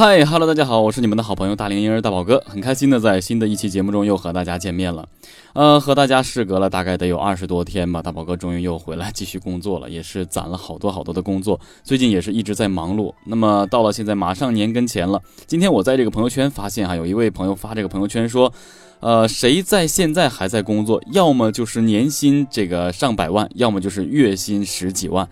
嗨哈喽，大家好，我是你们的好朋友大龄婴儿大宝哥，很开心的在新的一期节目中又和大家见面了。呃，和大家事隔了大概得有二十多天吧，大宝哥终于又回来继续工作了，也是攒了好多好多的工作，最近也是一直在忙碌。那么到了现在马上年跟前了，今天我在这个朋友圈发现哈，有一位朋友发这个朋友圈说，呃，谁在现在还在工作，要么就是年薪这个上百万，要么就是月薪十几万。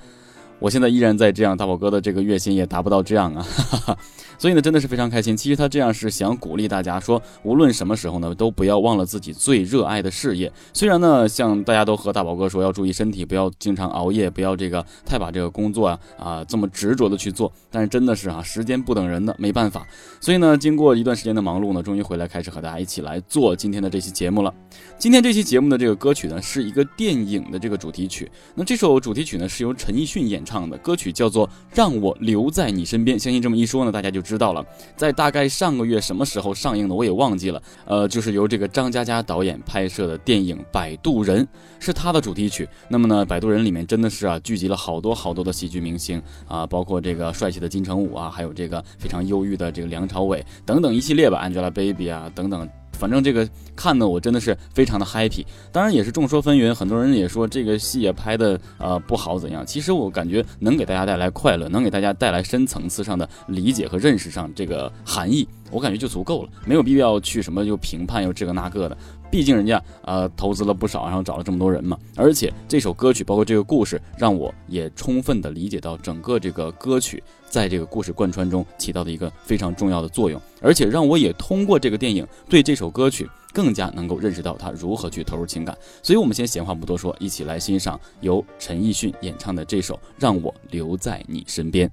我现在依然在这样，大宝哥的这个月薪也达不到这样啊。所以呢，真的是非常开心。其实他这样是想鼓励大家说，无论什么时候呢，都不要忘了自己最热爱的事业。虽然呢，像大家都和大宝哥说要注意身体，不要经常熬夜，不要这个太把这个工作啊啊这么执着的去做。但是真的是啊，时间不等人的，没办法。所以呢，经过一段时间的忙碌呢，终于回来开始和大家一起来做今天的这期节目了。今天这期节目的这个歌曲呢，是一个电影的这个主题曲。那这首主题曲呢，是由陈奕迅演唱的，歌曲叫做《让我留在你身边》。相信这么一说呢，大家就。知道了，在大概上个月什么时候上映的，我也忘记了。呃，就是由这个张嘉佳导演拍摄的电影《摆渡人》，是他的主题曲。那么呢，《摆渡人》里面真的是啊，聚集了好多好多的喜剧明星啊，包括这个帅气的金城武啊，还有这个非常忧郁的这个梁朝伟等等一系列吧，Angelababy 啊等等。反正这个看的我真的是非常的 happy，当然也是众说纷纭，很多人也说这个戏也拍的呃不好怎样。其实我感觉能给大家带来快乐，能给大家带来深层次上的理解和认识上这个含义，我感觉就足够了，没有必要去什么又评判又这个那个的。毕竟人家呃投资了不少，然后找了这么多人嘛，而且这首歌曲包括这个故事，让我也充分的理解到整个这个歌曲在这个故事贯穿中起到的一个非常重要的作用，而且让我也通过这个电影对这首歌曲更加能够认识到他如何去投入情感。所以，我们先闲话不多说，一起来欣赏由陈奕迅演唱的这首《让我留在你身边》。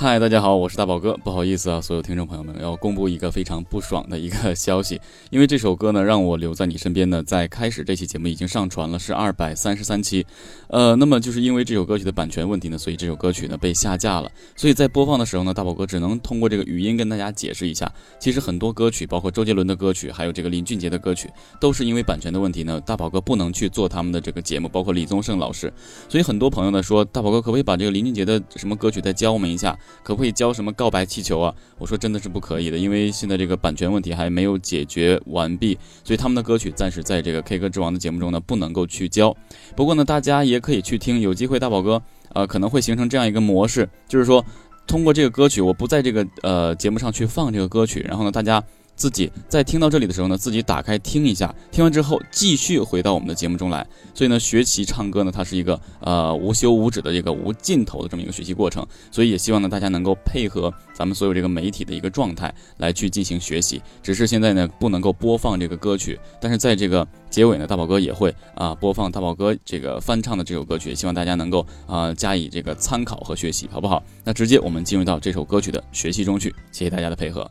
嗨，大家好，我是大宝哥。不好意思啊，所有听众朋友们，要公布一个非常不爽的一个 消息，因为这首歌呢，让我留在你身边呢，在开始这期节目已经上传了，是二百三十三期。呃，那么就是因为这首歌曲的版权问题呢，所以这首歌曲呢被下架了。所以在播放的时候呢，大宝哥只能通过这个语音跟大家解释一下。其实很多歌曲，包括周杰伦的歌曲，还有这个林俊杰的歌曲，都是因为版权的问题呢，大宝哥不能去做他们的这个节目，包括李宗盛老师。所以很多朋友呢说，大宝哥可不可以把这个林俊杰的什么歌曲再教我们一下？可不可以教什么告白气球啊？我说真的是不可以的，因为现在这个版权问题还没有解决完毕，所以他们的歌曲暂时在这个 K 歌之王的节目中呢不能够去教。不过呢，大家也可以去听，有机会大宝哥呃可能会形成这样一个模式，就是说通过这个歌曲，我不在这个呃节目上去放这个歌曲，然后呢大家。自己在听到这里的时候呢，自己打开听一下，听完之后继续回到我们的节目中来。所以呢，学习唱歌呢，它是一个呃无休无止的这个无尽头的这么一个学习过程。所以也希望呢，大家能够配合咱们所有这个媒体的一个状态来去进行学习。只是现在呢，不能够播放这个歌曲，但是在这个结尾呢，大宝哥也会啊播放大宝哥这个翻唱的这首歌曲，希望大家能够啊加以这个参考和学习，好不好？那直接我们进入到这首歌曲的学习中去，谢谢大家的配合。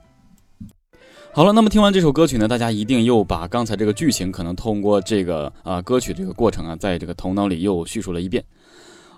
好了，那么听完这首歌曲呢，大家一定又把刚才这个剧情可能通过这个啊歌曲这个过程啊，在这个头脑里又叙述了一遍。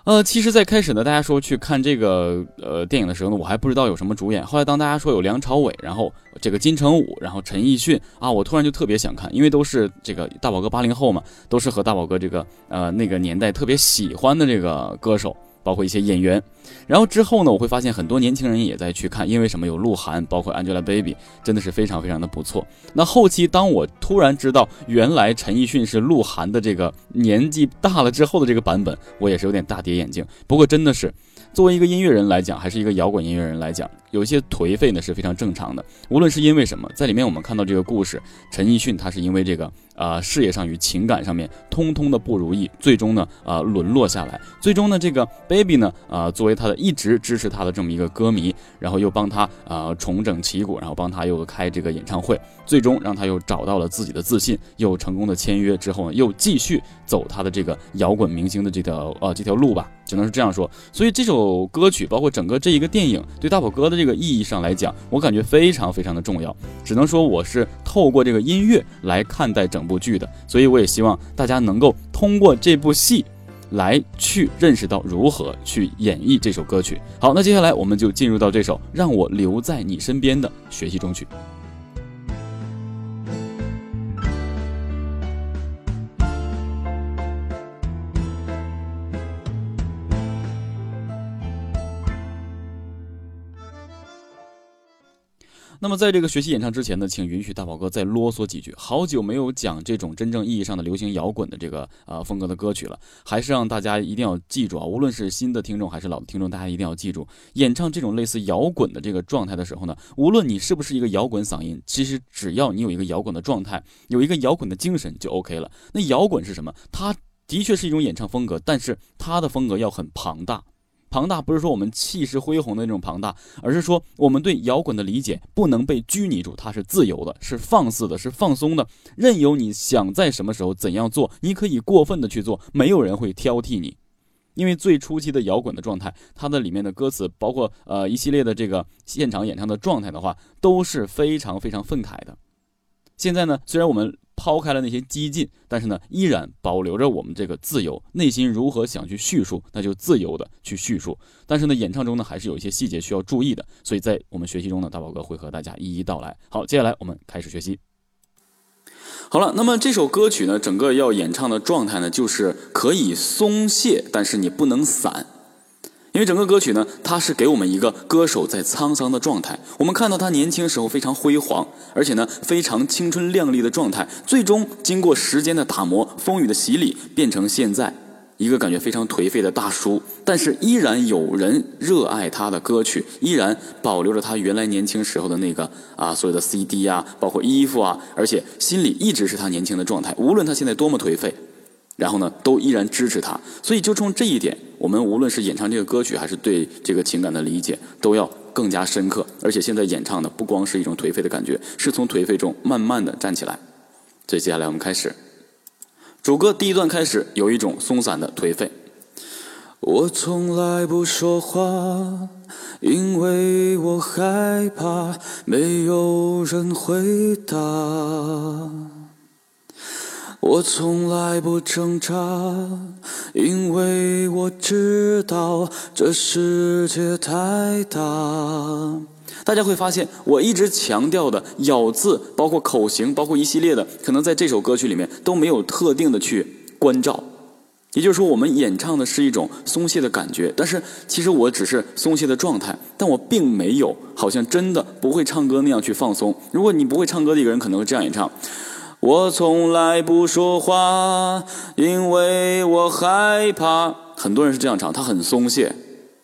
呃，其实，在开始呢，大家说去看这个呃电影的时候呢，我还不知道有什么主演。后来当大家说有梁朝伟，然后这个金城武，然后陈奕迅啊，我突然就特别想看，因为都是这个大宝哥八零后嘛，都是和大宝哥这个呃那个年代特别喜欢的这个歌手。包括一些演员，然后之后呢，我会发现很多年轻人也在去看，因为什么？有鹿晗，包括 Angelababy，真的是非常非常的不错。那后期当我突然知道原来陈奕迅是鹿晗的这个年纪大了之后的这个版本，我也是有点大跌眼镜。不过真的是。作为一个音乐人来讲，还是一个摇滚音乐人来讲，有一些颓废呢是非常正常的。无论是因为什么，在里面我们看到这个故事，陈奕迅他是因为这个啊事业上与情感上面通通的不如意，最终呢啊沦落下来。最终呢这个 baby 呢啊作为他的一直支持他的这么一个歌迷，然后又帮他啊重整旗鼓，然后帮他又开这个演唱会，最终让他又找到了自己的自信，又成功的签约之后呢，又继续走他的这个摇滚明星的这条呃这条路吧，只能是这样说。所以这首歌曲，包括整个这一个电影，对大宝哥的这个意义上来讲，我感觉非常非常的重要。只能说我是透过这个音乐来看待整部剧的，所以我也希望大家能够通过这部戏。来去认识到如何去演绎这首歌曲。好，那接下来我们就进入到这首《让我留在你身边》的学习中去。那么，在这个学习演唱之前呢，请允许大宝哥再啰嗦几句。好久没有讲这种真正意义上的流行摇滚的这个呃风格的歌曲了，还是让大家一定要记住啊！无论是新的听众还是老的听众，大家一定要记住，演唱这种类似摇滚的这个状态的时候呢，无论你是不是一个摇滚嗓音，其实只要你有一个摇滚的状态，有一个摇滚的精神就 OK 了。那摇滚是什么？它的确是一种演唱风格，但是它的风格要很庞大。庞大不是说我们气势恢宏的那种庞大，而是说我们对摇滚的理解不能被拘泥住，它是自由的，是放肆的，是放松的，任由你想在什么时候怎样做，你可以过分的去做，没有人会挑剔你。因为最初期的摇滚的状态，它的里面的歌词，包括呃一系列的这个现场演唱的状态的话，都是非常非常愤慨的。现在呢，虽然我们。抛开了那些激进，但是呢，依然保留着我们这个自由。内心如何想去叙述，那就自由的去叙述。但是呢，演唱中呢，还是有一些细节需要注意的。所以在我们学习中呢，大宝哥会和大家一一道来。好，接下来我们开始学习。好了，那么这首歌曲呢，整个要演唱的状态呢，就是可以松懈，但是你不能散。因为整个歌曲呢，它是给我们一个歌手在沧桑的状态。我们看到他年轻时候非常辉煌，而且呢非常青春靓丽的状态，最终经过时间的打磨、风雨的洗礼，变成现在一个感觉非常颓废的大叔。但是依然有人热爱他的歌曲，依然保留着他原来年轻时候的那个啊所有的 CD 啊，包括衣服啊，而且心里一直是他年轻的状态。无论他现在多么颓废。然后呢，都依然支持他，所以就冲这一点，我们无论是演唱这个歌曲，还是对这个情感的理解，都要更加深刻。而且现在演唱的不光是一种颓废的感觉，是从颓废中慢慢的站起来。所以接下来我们开始，主歌第一段开始有一种松散的颓废。我从来不说话，因为我害怕没有人回答。我从来不挣扎，因为我知道这世界太大。大家会发现，我一直强调的咬字，包括口型，包括一系列的，可能在这首歌曲里面都没有特定的去关照。也就是说，我们演唱的是一种松懈的感觉，但是其实我只是松懈的状态，但我并没有好像真的不会唱歌那样去放松。如果你不会唱歌的一个人，可能会这样演唱。我从来不说话，因为我害怕。很多人是这样唱，他很松懈，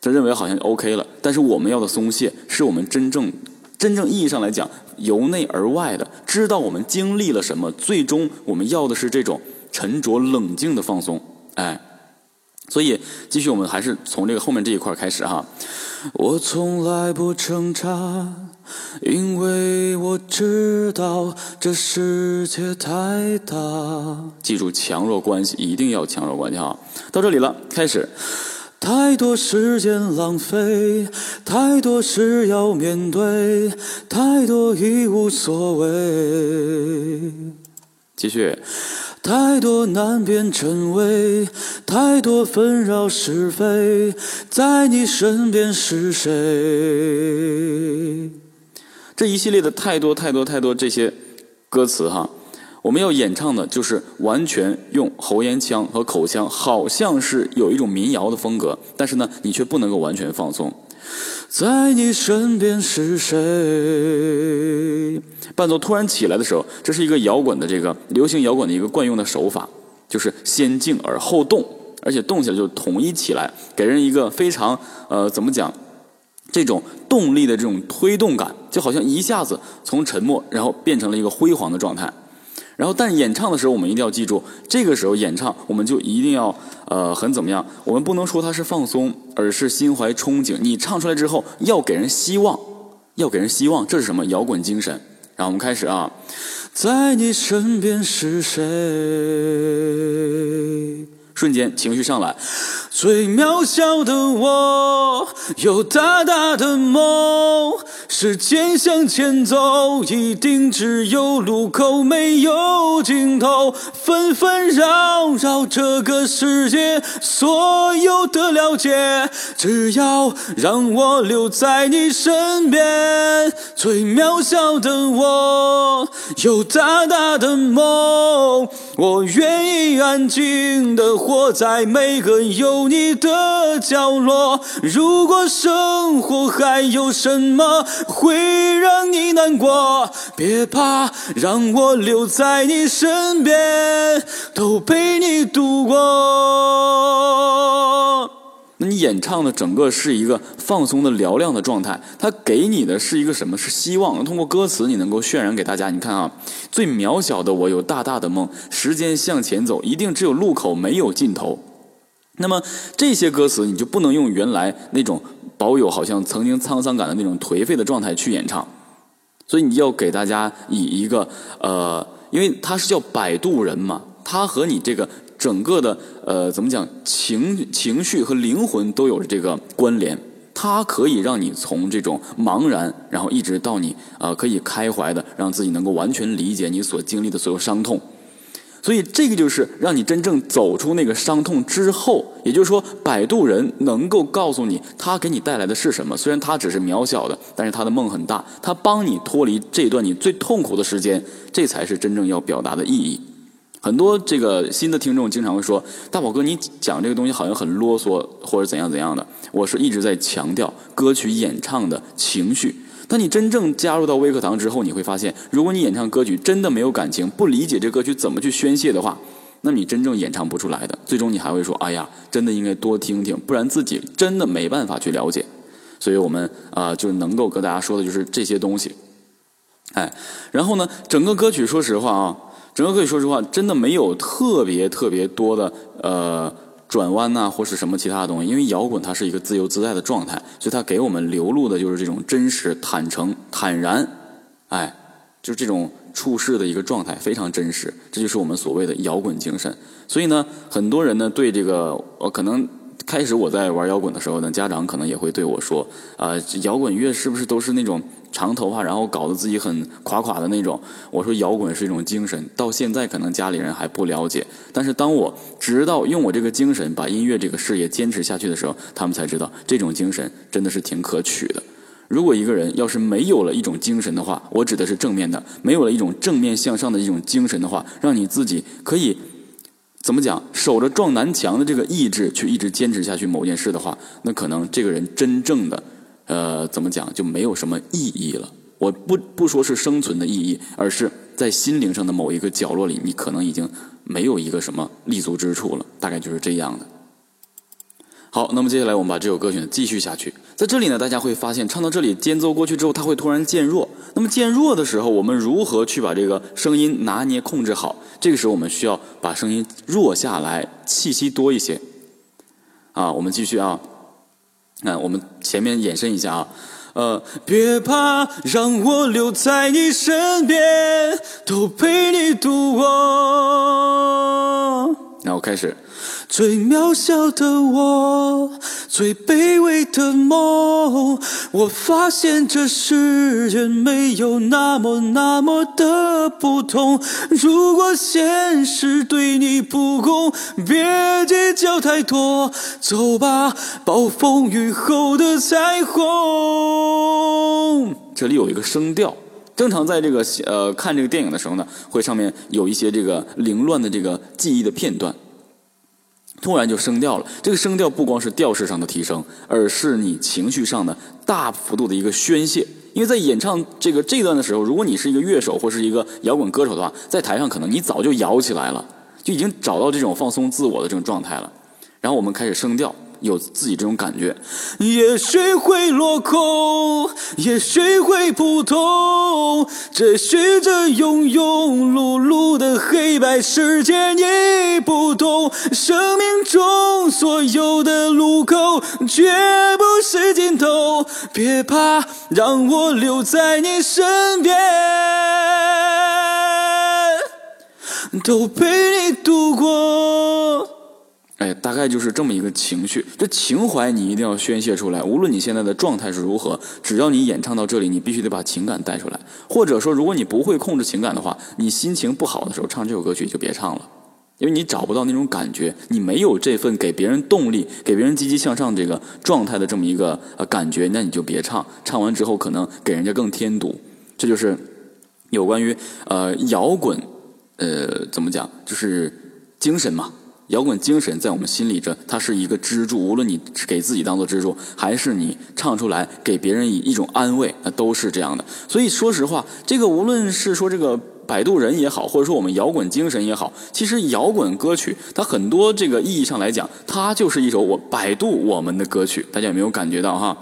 他认为好像 OK 了。但是我们要的松懈，是我们真正、真正意义上来讲，由内而外的，知道我们经历了什么。最终，我们要的是这种沉着冷静的放松。哎，所以继续，我们还是从这个后面这一块开始哈。我从来不挣扎，因为我知道这世界太大。记住强弱关系，一定要强弱关系哈。到这里了，开始。太多时间浪费，太多事要面对，太多已无所谓。继续。太多难辨真伪，太多纷扰是非，在你身边是谁？这一系列的太多太多太多这些歌词哈，我们要演唱的就是完全用喉咽腔和口腔，好像是有一种民谣的风格，但是呢，你却不能够完全放松。在你身边是谁？伴奏突然起来的时候，这是一个摇滚的这个流行摇滚的一个惯用的手法，就是先静而后动，而且动起来就统一起来，给人一个非常呃怎么讲，这种动力的这种推动感，就好像一下子从沉默然后变成了一个辉煌的状态。然后，但演唱的时候，我们一定要记住，这个时候演唱，我们就一定要呃很怎么样？我们不能说它是放松，而是心怀憧憬。你唱出来之后，要给人希望，要给人希望，这是什么？摇滚精神。然后我们开始啊，在你身边是谁？瞬间情绪上来，最渺小的我有大大的梦，时间向前走，一定只有路口没有尽头，纷纷扰扰这个世界，所有的了解，只要让我留在你身边。最渺小的我有大大的梦，我愿意安静的。活在每个有你的角落。如果生活还有什么会让你难过，别怕，让我留在你身边，都陪你度过。那你演唱的整个是一个放松的嘹亮的状态，它给你的是一个什么？是希望。通过歌词，你能够渲染给大家。你看啊，最渺小的我有大大的梦，时间向前走，一定只有路口没有尽头。那么这些歌词，你就不能用原来那种保有好像曾经沧桑感的那种颓废的状态去演唱。所以你要给大家以一个呃，因为它是叫摆渡人嘛，它和你这个。整个的呃，怎么讲情情绪和灵魂都有着这个关联，它可以让你从这种茫然，然后一直到你啊可以开怀的，让自己能够完全理解你所经历的所有伤痛。所以这个就是让你真正走出那个伤痛之后，也就是说，摆渡人能够告诉你他给你带来的是什么。虽然他只是渺小的，但是他的梦很大，他帮你脱离这段你最痛苦的时间，这才是真正要表达的意义。很多这个新的听众经常会说：“大宝哥，你讲这个东西好像很啰嗦，或者怎样怎样的。”我是一直在强调歌曲演唱的情绪。当你真正加入到微课堂之后，你会发现，如果你演唱歌曲真的没有感情，不理解这歌曲怎么去宣泄的话，那你真正演唱不出来的。最终你还会说：“哎呀，真的应该多听听，不然自己真的没办法去了解。”所以我们啊，就能够跟大家说的就是这些东西。哎，然后呢，整个歌曲，说实话啊。整个可以说实话，真的没有特别特别多的呃转弯呐，或是什么其他的东西。因为摇滚它是一个自由自在的状态，所以它给我们流露的就是这种真实、坦诚、坦然，哎，就是这种处事的一个状态，非常真实。这就是我们所谓的摇滚精神。所以呢，很多人呢对这个，呃，可能开始我在玩摇滚的时候呢，家长可能也会对我说，啊，摇滚乐是不是都是那种？长头发，然后搞得自己很垮垮的那种。我说摇滚是一种精神，到现在可能家里人还不了解。但是当我直到用我这个精神把音乐这个事业坚持下去的时候，他们才知道这种精神真的是挺可取的。如果一个人要是没有了一种精神的话，我指的是正面的，没有了一种正面向上的一种精神的话，让你自己可以怎么讲，守着撞南墙的这个意志去一直坚持下去某件事的话，那可能这个人真正的。呃，怎么讲就没有什么意义了？我不不说是生存的意义，而是在心灵上的某一个角落里，你可能已经没有一个什么立足之处了。大概就是这样的。好，那么接下来我们把这首歌曲继续下去。在这里呢，大家会发现唱到这里间奏过去之后，它会突然渐弱。那么渐弱的时候，我们如何去把这个声音拿捏控制好？这个时候我们需要把声音弱下来，气息多一些。啊，我们继续啊。那我们前面延伸一下啊，呃，别怕，让我留在你身边，都陪你度过。那我开始。最渺小的我，最卑微的梦。我发现这世界没有那么那么的不同。如果现实对你不公，别计较太多。走吧，暴风雨后的彩虹。这里有一个声调，正常在这个呃看这个电影的时候呢，会上面有一些这个凌乱的这个记忆的片段。突然就升调了，这个升调不光是调式上的提升，而是你情绪上的大幅度的一个宣泄。因为在演唱这个这段的时候，如果你是一个乐手或是一个摇滚歌手的话，在台上可能你早就摇起来了，就已经找到这种放松自我的这种状态了。然后我们开始升调，有自己这种感觉。也许会落空，也许会普通，追寻着庸庸碌碌的黑白世界，你不懂，生命中所有的路口绝不是尽头。别怕，让我留在你身边。都陪你度过。哎，大概就是这么一个情绪，这情怀你一定要宣泄出来。无论你现在的状态是如何，只要你演唱到这里，你必须得把情感带出来。或者说，如果你不会控制情感的话，你心情不好的时候唱这首歌曲就别唱了，因为你找不到那种感觉，你没有这份给别人动力、给别人积极向上这个状态的这么一个呃感觉，那你就别唱。唱完之后可能给人家更添堵。这就是有关于呃摇滚。呃，怎么讲？就是精神嘛，摇滚精神在我们心里这，它是一个支柱。无论你给自己当做支柱，还是你唱出来给别人以一种安慰，那都是这样的。所以说实话，这个无论是说这个摆渡人也好，或者说我们摇滚精神也好，其实摇滚歌曲它很多这个意义上来讲，它就是一首我摆渡我们的歌曲。大家有没有感觉到哈？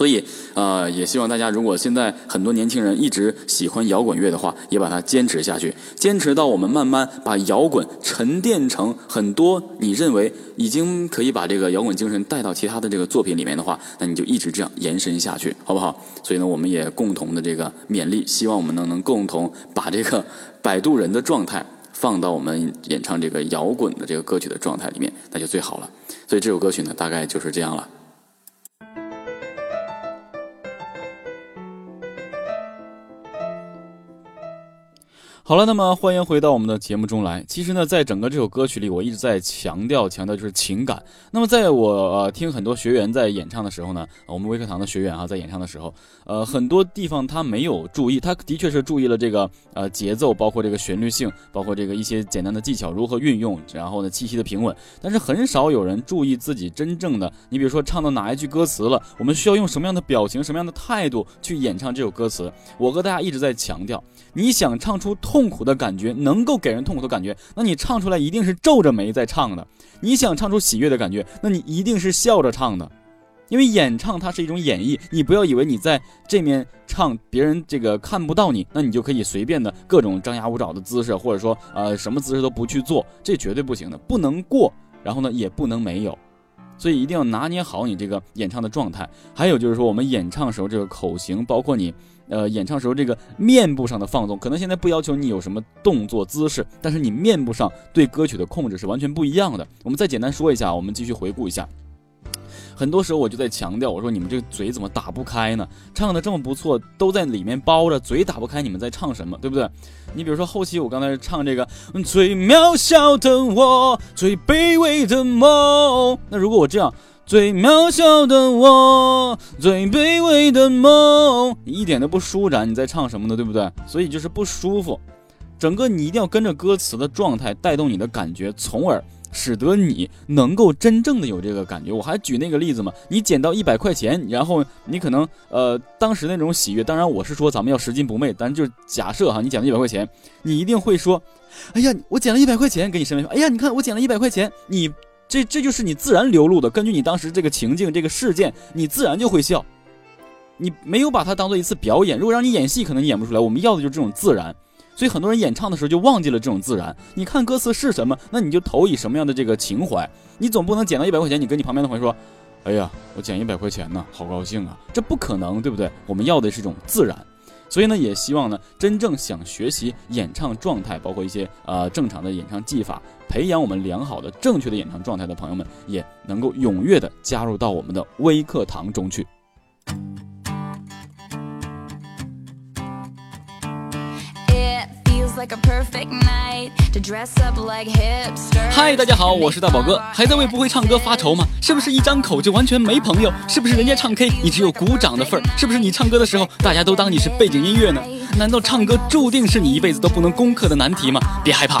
所以，呃，也希望大家，如果现在很多年轻人一直喜欢摇滚乐的话，也把它坚持下去，坚持到我们慢慢把摇滚沉淀成很多你认为已经可以把这个摇滚精神带到其他的这个作品里面的话，那你就一直这样延伸下去，好不好？所以呢，我们也共同的这个勉励，希望我们能能共同把这个摆渡人的状态放到我们演唱这个摇滚的这个歌曲的状态里面，那就最好了。所以这首歌曲呢，大概就是这样了。好了，那么欢迎回到我们的节目中来。其实呢，在整个这首歌曲里，我一直在强调强调就是情感。那么，在我呃听很多学员在演唱的时候呢，我们微课堂的学员啊，在演唱的时候，呃，很多地方他没有注意，他的确是注意了这个呃节奏，包括这个旋律性，包括这个一些简单的技巧如何运用，然后呢气息的平稳。但是很少有人注意自己真正的，你比如说唱到哪一句歌词了，我们需要用什么样的表情、什么样的态度去演唱这首歌词。我和大家一直在强调，你想唱出痛。苦的感觉能够给人痛苦的感觉，那你唱出来一定是皱着眉在唱的。你想唱出喜悦的感觉，那你一定是笑着唱的。因为演唱它是一种演绎，你不要以为你在这面唱，别人这个看不到你，那你就可以随便的各种张牙舞爪的姿势，或者说呃什么姿势都不去做，这绝对不行的，不能过，然后呢也不能没有。所以一定要拿捏好你这个演唱的状态。还有就是说，我们演唱时候这个口型，包括你。呃，演唱时候这个面部上的放纵，可能现在不要求你有什么动作姿势，但是你面部上对歌曲的控制是完全不一样的。我们再简单说一下，我们继续回顾一下。很多时候我就在强调，我说你们这个嘴怎么打不开呢？唱的这么不错，都在里面包着，嘴打不开，你们在唱什么？对不对？你比如说后期我刚才唱这个最渺小的我，最卑微的梦，那如果我这样。最渺小的我，最卑微的梦，一点都不舒展。你在唱什么呢？对不对？所以就是不舒服。整个你一定要跟着歌词的状态带动你的感觉，从而使得你能够真正的有这个感觉。我还举那个例子嘛，你捡到一百块钱，然后你可能呃当时那种喜悦，当然我是说咱们要拾金不昧，但就是假设哈，你捡了一百块钱，你一定会说，哎呀，我捡了一百块钱给你身边说，哎呀，你看我捡了一百块钱，你。这这就是你自然流露的，根据你当时这个情境、这个事件，你自然就会笑。你没有把它当做一次表演，如果让你演戏，可能演不出来。我们要的就是这种自然，所以很多人演唱的时候就忘记了这种自然。你看歌词是什么，那你就投以什么样的这个情怀。你总不能捡到一百块钱，你跟你旁边的朋友说：“哎呀，我捡一百块钱呢，好高兴啊！”这不可能，对不对？我们要的是一种自然。所以呢，也希望呢，真正想学习演唱状态，包括一些呃正常的演唱技法，培养我们良好的、正确的演唱状态的朋友们，也能够踊跃的加入到我们的微课堂中去。嗨，大家好，我是大宝哥，还在为不会唱歌发愁吗？是不是一张口就完全没朋友？是不是人家唱 K 你只有鼓掌的份儿？是不是你唱歌的时候大家都当你是背景音乐呢？难道唱歌注定是你一辈子都不能攻克的难题吗？别害怕。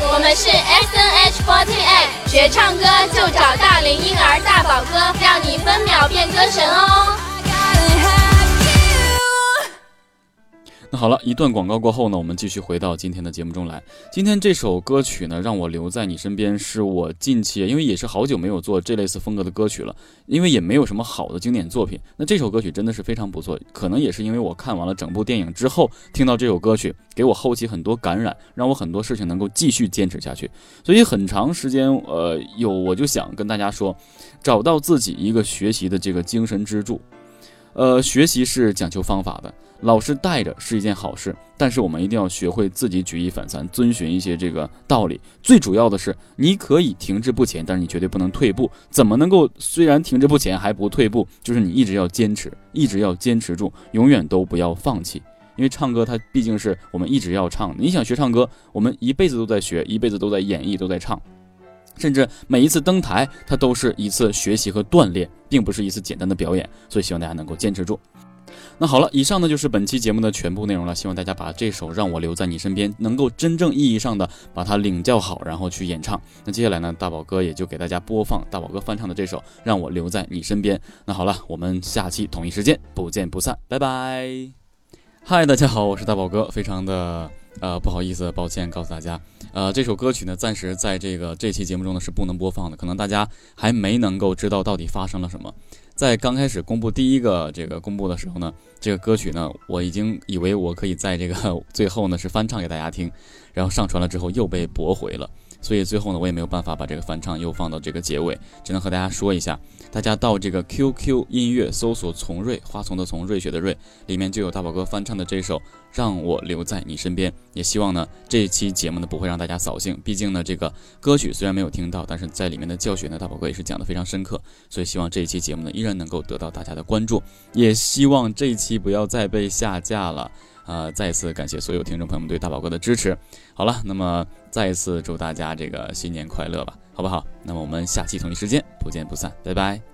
我们是 S N H forty eight，学唱歌就找大龄婴儿大宝哥，让你分秒变歌神哦。那好了，一段广告过后呢，我们继续回到今天的节目中来。今天这首歌曲呢，让我留在你身边，是我近期因为也是好久没有做这类似风格的歌曲了，因为也没有什么好的经典作品。那这首歌曲真的是非常不错，可能也是因为我看完了整部电影之后，听到这首歌曲，给我后期很多感染，让我很多事情能够继续坚持下去。所以很长时间，呃，有我就想跟大家说，找到自己一个学习的这个精神支柱。呃，学习是讲究方法的。老师带着是一件好事，但是我们一定要学会自己举一反三，遵循一些这个道理。最主要的是，你可以停滞不前，但是你绝对不能退步。怎么能够虽然停滞不前还不退步？就是你一直要坚持，一直要坚持住，永远都不要放弃。因为唱歌它毕竟是我们一直要唱。你想学唱歌，我们一辈子都在学，一辈子都在演绎，都在唱，甚至每一次登台，它都是一次学习和锻炼，并不是一次简单的表演。所以希望大家能够坚持住。那好了，以上呢就是本期节目的全部内容了。希望大家把这首《让我留在你身边》能够真正意义上的把它领教好，然后去演唱。那接下来呢，大宝哥也就给大家播放大宝哥翻唱的这首《让我留在你身边》。那好了，我们下期同一时间不见不散，拜拜。嗨，大家好，我是大宝哥，非常的呃不好意思，抱歉告诉大家，呃这首歌曲呢暂时在这个这期节目中呢是不能播放的，可能大家还没能够知道到底发生了什么。在刚开始公布第一个这个公布的时候呢，这个歌曲呢，我已经以为我可以在这个 最后呢是翻唱给大家听，然后上传了之后又被驳回了，所以最后呢我也没有办法把这个翻唱又放到这个结尾，只能和大家说一下，大家到这个 QQ 音乐搜索“从瑞花丛的从瑞雪的瑞”，里面就有大宝哥翻唱的这首。让我留在你身边，也希望呢这一期节目呢不会让大家扫兴。毕竟呢这个歌曲虽然没有听到，但是在里面的教学呢大宝哥也是讲的非常深刻，所以希望这一期节目呢依然能够得到大家的关注，也希望这一期不要再被下架了。呃，再次感谢所有听众朋友们对大宝哥的支持。好了，那么再一次祝大家这个新年快乐吧，好不好？那么我们下期同一时间不见不散，拜拜。